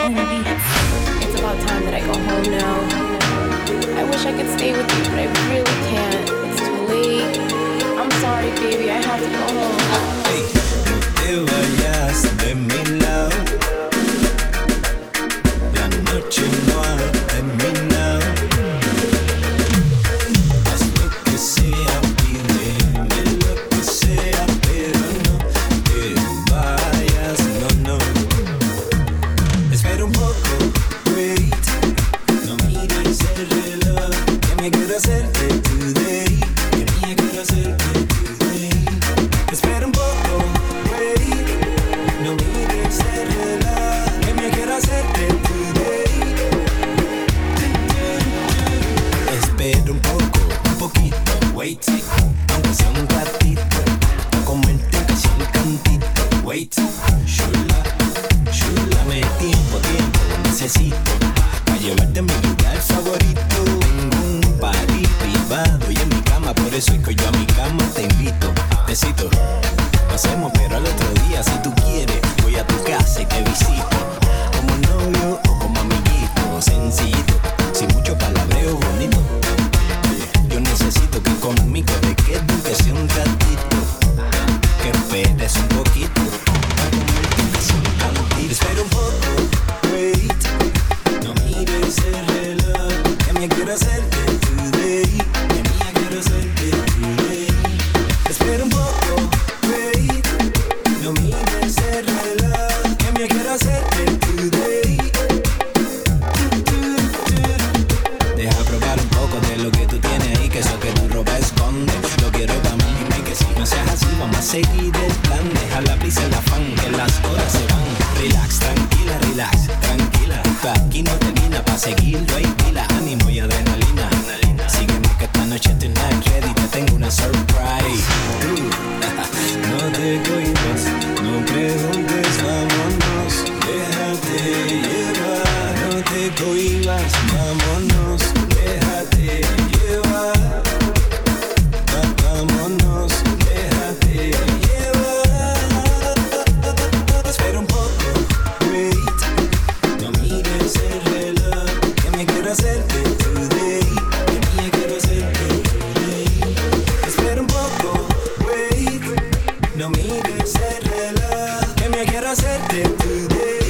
It's about time that I go home now. I wish I could stay with you, but I really can't. It's too late. I'm sorry, baby. I have to go home. Un poco, un poquito, wait. Me quiero hacerte today. Que mía quiero hacerte today. Espera un poco, wait. No mires el reloj, me quiero hacerte today. Deja probar un poco de lo que tú tienes ahí, que eso que tu ropa esconde. Lo quiero para mí, que si no seas así, vamos a seguir el plan. Deja la prisa, el afán, que las horas se van. Relax, tranquila, relax, tranquila. Esto aquí no termina, pa' seguirlo cohibas, vámonos. Déjate llevar, va- vámonos. Déjate llevar. Espera un poco, wait. No mires el reloj, que me quiero hacerte today. Que mía quiero hacerte today. Espera un poco, wait. No mires el reloj, que me quiero hacerte today.